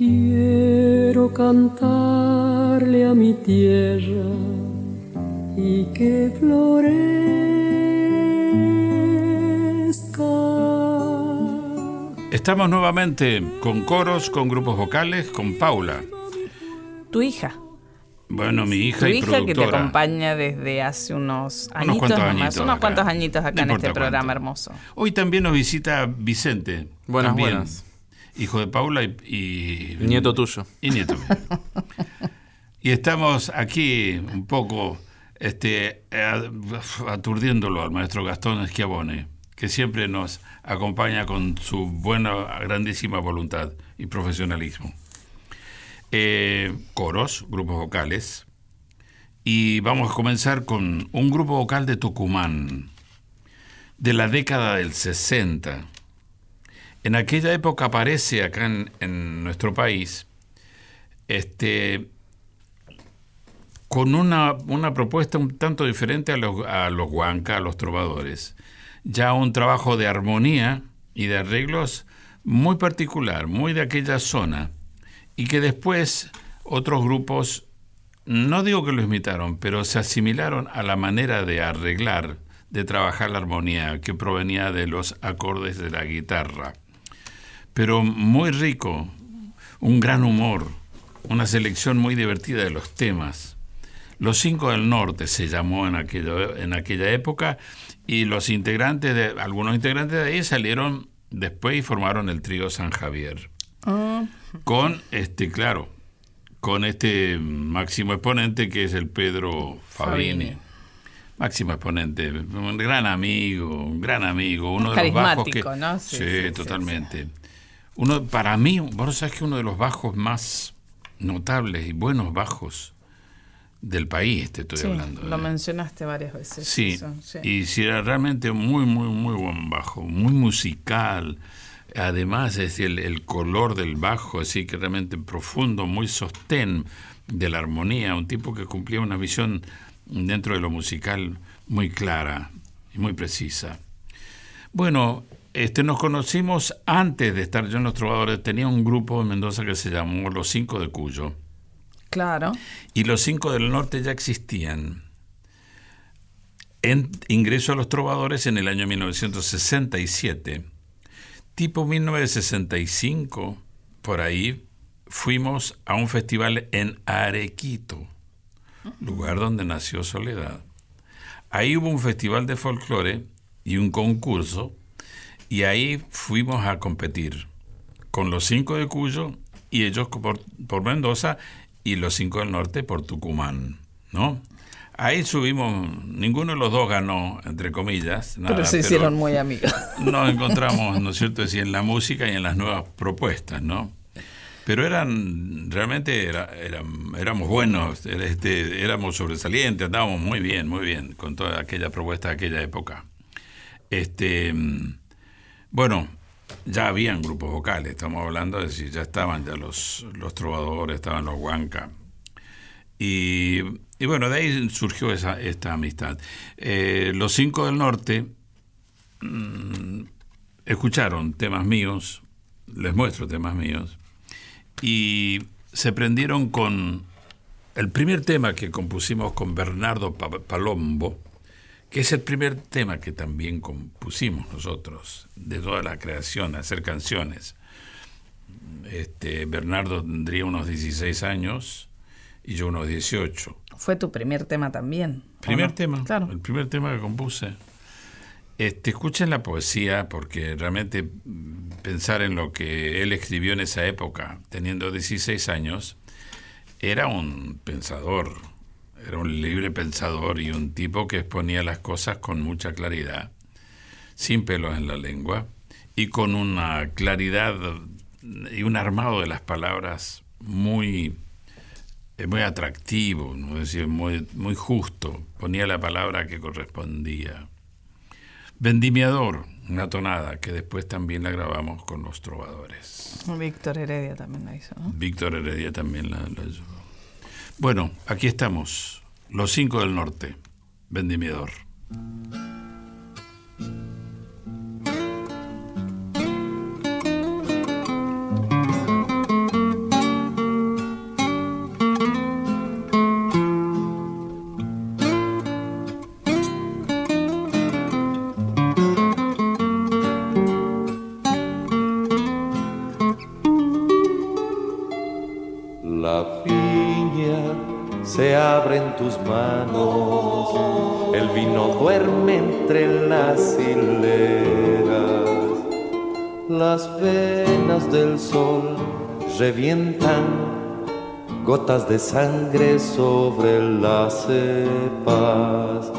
Quiero cantarle a mi tierra y que florezca. Estamos nuevamente con coros, con grupos vocales, con Paula. Tu hija. Bueno, mi hija Tu y hija que te acompaña desde hace unos añitos cuantos nomás, añitos unos acá. cuantos añitos acá No en este programa cuánto. hermoso. Hoy también nos visita Vicente. Buenas, también, buenas. Hijo de Paula y, y- Nieto tuyo. y nieto mío. y estamos aquí un poco este, aturdiéndolo al maestro Gastón Schiavone, que siempre nos acompaña con su buena, grandísima voluntad y profesionalismo. Eh, coros, grupos vocales. Y vamos a comenzar con un grupo vocal de Tucumán, de la década del 60. En aquella época aparece acá en, nuestro país este, con una, una propuesta un tanto diferente a los, a los huanca, a los trovadores. Ya un trabajo de armonía y de arreglos muy particular, muy de aquella zona, y que después otros grupos, no digo que lo imitaron, pero se asimilaron a la manera de arreglar, de trabajar la armonía que provenía de los acordes de la guitarra pero muy rico, un gran humor, una selección muy divertida de los temas. Los Cinco del Norte se llamó en, aquello- en aquella época y los integrantes, de, algunos integrantes de ahí salieron después y formaron el trío San Javier. Con este, claro, con este máximo exponente que es el Pedro Fabini. Fabini. Máximo exponente, un gran amigo, un gran amigo, uno de los bajos que ¿no? Sí, Sí, sí, sí, totalmente. Uno, para mí, vos sabés que uno de los bajos más notables y buenos bajos del país, te estoy Sí, hablando. lo ¿eh? mencionaste varias veces. Sí, eso, sí. y si era realmente muy, muy, muy buen bajo, muy musical. Además, es el, el color del bajo, así que realmente profundo, muy sostén de la armonía. Un tipo que cumplía una visión dentro de lo musical muy clara y muy precisa. Bueno, este, nos conocimos antes de estar yo en Los Trovadores. Tenía un grupo en Mendoza que se llamó Los Cinco de Cuyo. Claro. Y los cinco del norte ya existían. En, ingreso a los trovadores en el año 1967. Tipo 1965, por ahí, fuimos a un festival en Arequito, lugar donde nació Soledad. Ahí hubo un festival de folclore y un concurso, y ahí fuimos a competir con los cinco de Cuyo y ellos por, por Mendoza y los cinco del norte por Tucumán, ¿no? Ahí subimos, ninguno de los dos ganó, entre comillas. nada, pero se hicieron muy amigos. Nos encontramos, ¿no es cierto?, sí, en la música y en las nuevas propuestas, ¿no? Pero eran, realmente era- eran- éramos buenos, este, éramos sobresalientes, andábamos muy bien, muy bien con toda aquella propuesta de aquella época. Este, bueno, ya habían grupos vocales, estamos hablando de si ya estaban ya los, los trovadores, estaban los huanca. Y, y bueno, de ahí surgió esa, esta amistad. Eh, los cinco del norte mm, escucharon temas míos, les muestro temas míos, y se prendieron con el primer tema que compusimos con Bernardo Pa- Palombo, que es el primer tema que también compusimos nosotros, de toda la creación, hacer canciones. Este, Bernardo tendría unos 16 años y yo unos 18. Fue tu primer tema también. ¿o Primer no? tema, Claro. el primer tema que compuse. Este, escuchen la poesía porque realmente mm, pensar en lo que él escribió en esa época, teniendo 16 años, era un pensador, era un libre pensador y un tipo que exponía las cosas con mucha claridad, sin pelos en la lengua y con una claridad y un armado de las palabras muy es muy atractivo, ¿no? es decir, muy, muy justo, ponía la palabra que correspondía. Vendimiador, una tonada que después también la grabamos con los trovadores. Víctor Heredia también la hizo, ¿no? Víctor Heredia también la, la ayudó. Bueno, aquí estamos, los cinco del norte, Vendimiador. Se abre en tus manos, el vino duerme entre las hileras, las venas del sol revientan gotas de sangre sobre las cepas,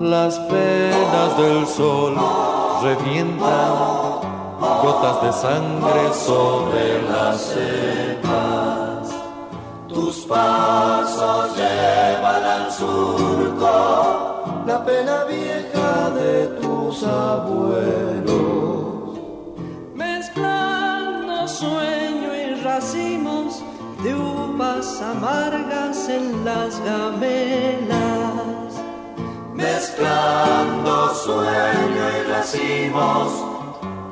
las venas del sol revientan gotas de sangre sobre las cepas. Tus pasos llevan al surco la pena vieja de tus abuelos. Mezclando sueño y racimos de uvas amargas en las gamelas. Mezclando sueño y racimos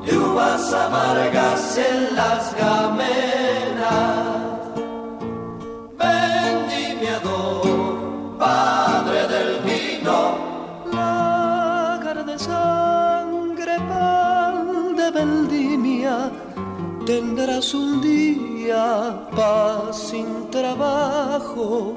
de uvas amargas en las gamelas. Tendrás un día paz sin trabajo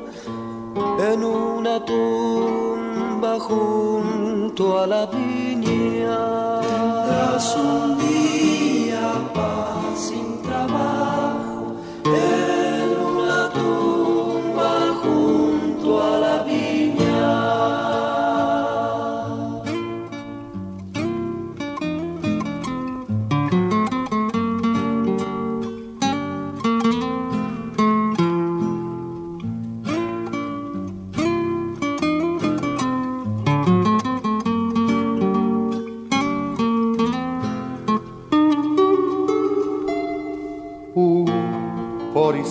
en una tumba junto a la viña. Tendrás un día paz sin trabajo en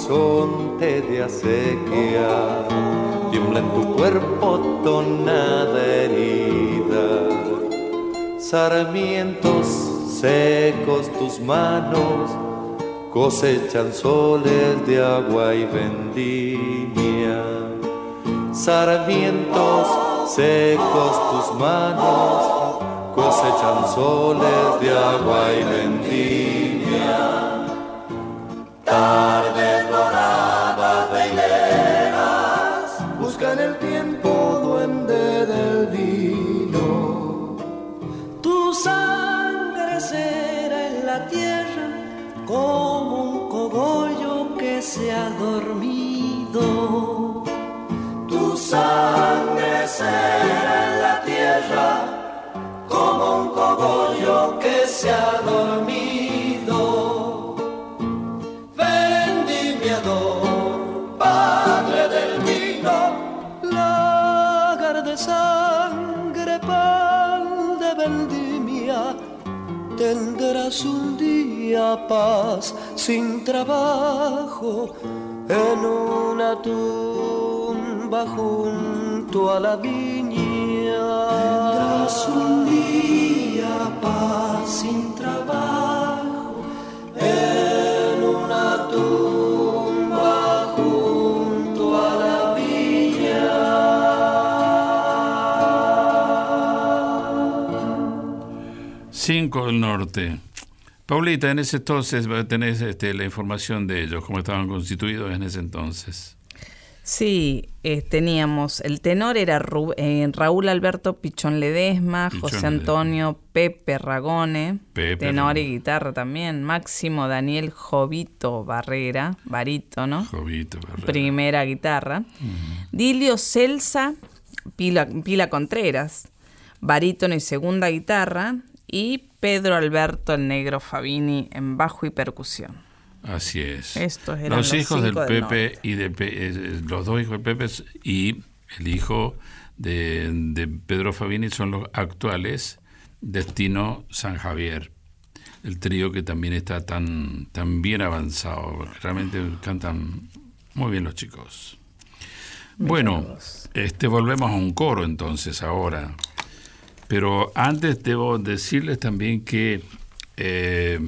horizonte de acequia tiembla en tu cuerpo tonada herida. Sarmientos secos tus manos cosechan soles de agua y vendimia. Sarmientos secos tus manos cosechan soles de agua y vendimia. Como un cogollo que se ha dormido. Tu sangre será en la tierra como un cogollo que se ha dormido. Tendrás un día paz sin trabajo en una tumba junto a la viña. Tendrás un día paz sin trabajo 5 del norte. Paulita, en ese entonces eh, tenés este, la información de ellos, cómo estaban constituidos en ese entonces. Sí, eh, teníamos, el tenor era eh, Raúl Alberto Pichón Ledesma, José Antonio Pepe Ragone, tenor y guitarra también, Máximo Daniel Jovito Barrera, barito, ¿no? Jovito Barrera. Primera guitarra. Dilio Celsa, Pila, Pila Contreras, barítono y segunda guitarra, y Pedro Alberto el Negro Fabini en bajo y percusión. Así es. Estos eran los los hijos del Pepe y de Pe- eh, los dos hijos del Pepe y el hijo de, de Pedro Fabini son los actuales Destino San Javier. El trío que también está tan, tan bien avanzado. Realmente cantan muy bien los chicos. Bueno, este volvemos a un coro entonces ahora. Pero antes debo decirles también que eh,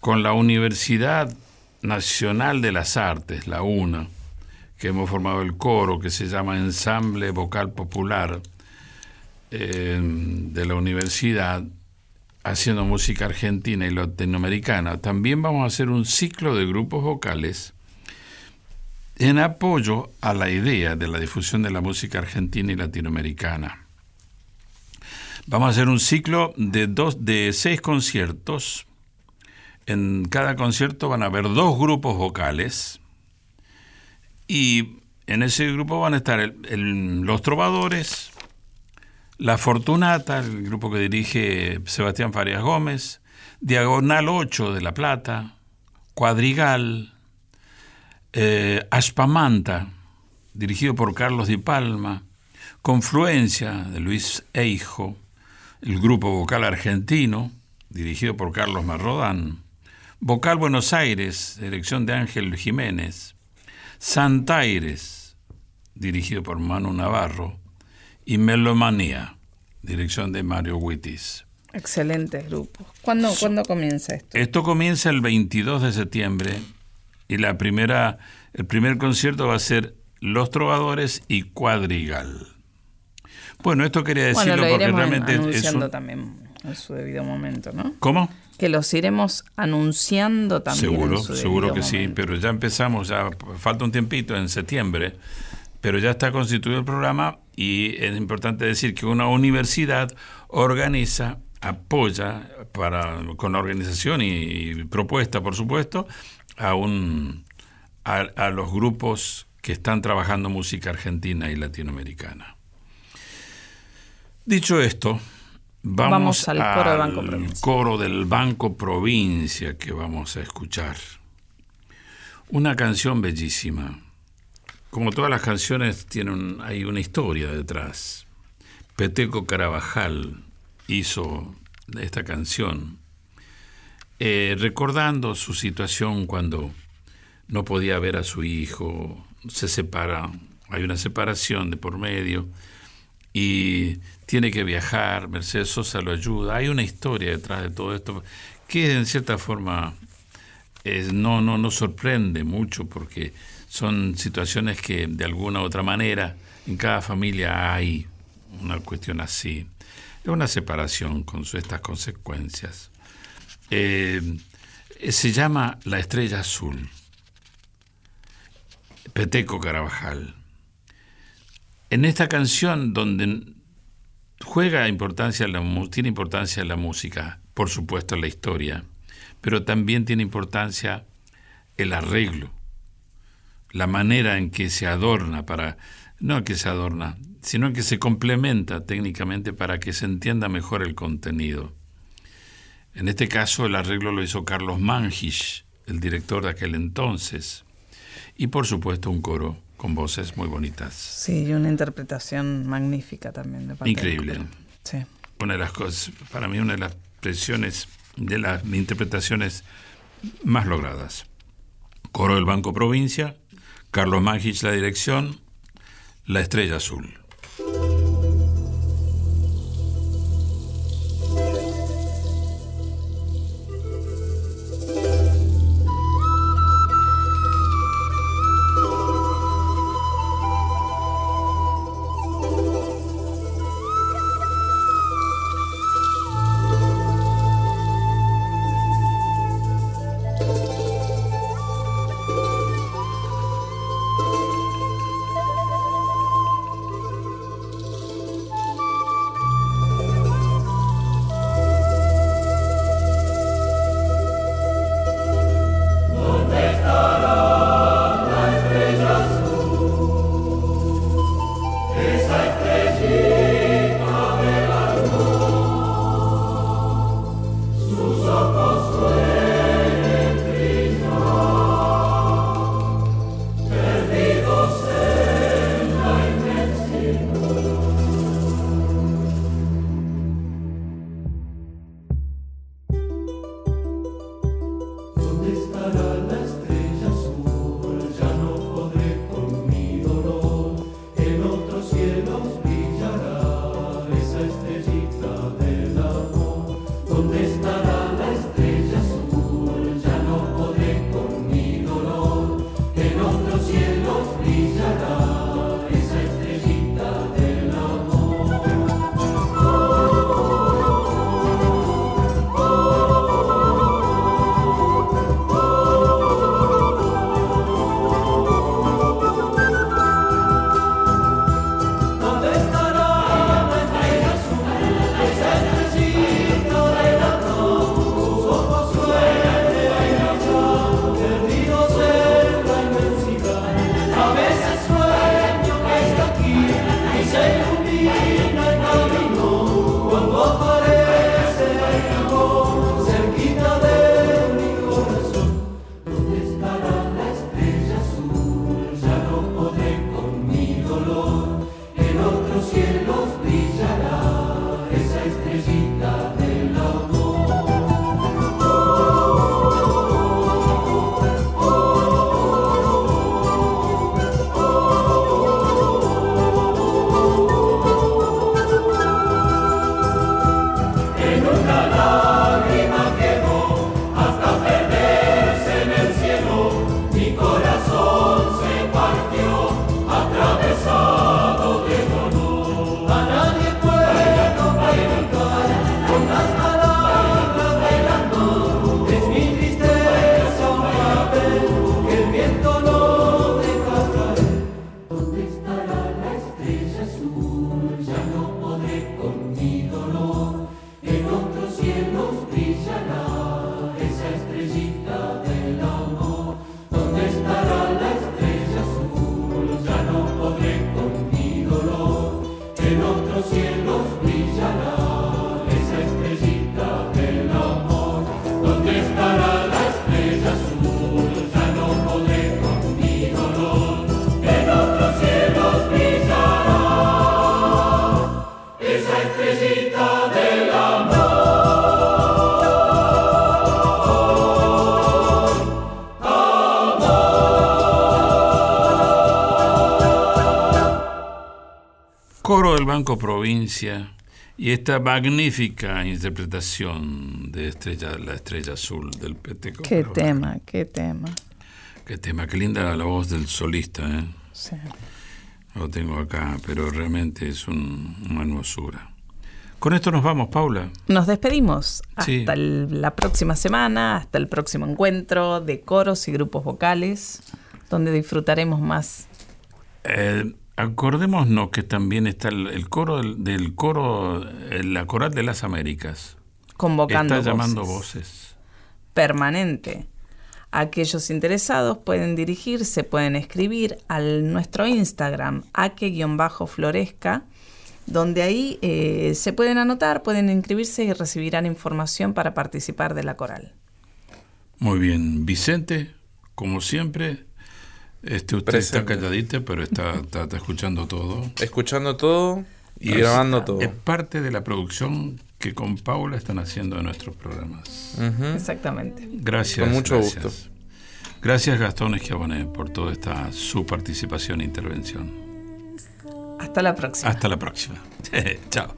con la Universidad Nacional de las Artes, la UNA, que hemos formado el coro que se llama Ensamble Vocal Popular eh, de la universidad, haciendo música argentina y latinoamericana. También vamos a hacer un ciclo de grupos vocales en apoyo a la idea de la difusión de la música argentina y latinoamericana. Vamos a hacer un ciclo de, dos, de seis conciertos. En cada concierto van a haber dos grupos vocales y en ese grupo van a estar los trovadores, la Fortunata, el grupo que dirige Sebastián Farias Gómez, Diagonal 8 de La Plata, Cuadrigal, eh, Aspamanta, dirigido por Carlos Di Palma, Confluencia de Luis Eijo, el grupo vocal argentino, dirigido por Carlos Marrodán, Vocal Buenos Aires, dirección de Ángel Jiménez, Santaires, dirigido por Manu Navarro, y Melomanía, dirección de Mario Wittis. Excelentes grupos. ¿Cuándo, ¿Cuándo comienza esto? Esto comienza el 22 de septiembre y la primera, el primer concierto va a ser Los Trovadores y Cuadrigal. Bueno, esto quería decirlo bueno, lo porque realmente anunciando también en su debido momento, ¿no? ¿Cómo? Que los iremos anunciando también. Seguro, en su seguro que sí, pero ya empezamos, ya falta un tiempito en septiembre, pero ya está constituido el programa y es importante decir que una universidad organiza, apoya para, con organización y, propuesta, por supuesto, a, un, a, los grupos que están trabajando música argentina y latinoamericana. Dicho esto, vamos, al, coro, del Banco Provincia. coro del Banco Provincia que vamos a escuchar. Una canción bellísima como todas las canciones, tienen, hay una historia detrás. Peteco Carabajal hizo esta canción eh, recordando su situación cuando no podía ver a su hijo, se separa, hay una separación de por medio y tiene que viajar, Mercedes Sosa lo ayuda, hay una historia detrás de todo esto que en cierta forma no, no, no sorprende mucho porque son situaciones que de alguna u otra manera en cada familia hay una cuestión así. Es una separación con estas consecuencias. Eh, se llama La Estrella Azul. Peteco Carabajal. En esta canción donde juega importancia la, tiene importancia la música, por supuesto la historia, pero también tiene importancia el arreglo la manera en que se adorna para, no que se adorna, sino que se complementa técnicamente para que se entienda mejor el contenido. En este caso el arreglo lo hizo Carlos Mangish, el director de aquel entonces, y por supuesto un coro con voces muy bonitas. Sí, y una interpretación magnífica también. De Increíble. Sí. Una de las cosas, para mí una de las presiones de las interpretaciones más logradas. Coro del Banco Provincia, Carlos Magich la dirección, La Estrella Azul. linda Provincia y esta magnífica interpretación de estrella, la estrella azul del Peteco. Qué tema, qué tema. Qué tema, qué linda la voz del solista, ¿eh? Sí. Lo tengo acá, pero realmente es un- una hermosura. Con esto nos vamos, Paula. Nos despedimos Sí. hasta el- la próxima semana, hasta el próximo encuentro de coros y grupos vocales, donde disfrutaremos más. Eh, acordémonos que también está el, el coro del, del coro, eh, la coral de las Américas. Convocando está llamando voces. voces. permanente. Aquellos interesados pueden dirigirse, pueden escribir al nuestro Instagram, aque-floresca, donde ahí eh, se pueden anotar, pueden inscribirse y recibirán información para participar de la coral. Muy bien, Vicente, como siempre, este usted Presente. está calladita, pero está, está- está escuchando todo. Escuchando todo y Es- grabando todo. Es parte de la producción que con Paula están haciendo de nuestros programas. Exactamente. Gracias. Con mucho gracias. gusto. Gracias Gastón Esquiabonet por toda esta su participación e intervención. Hasta la próxima. Hasta la próxima. Chao.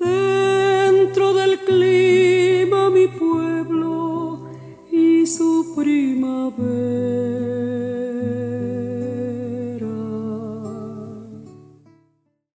Dentro del clima mi pueblo y su primavera.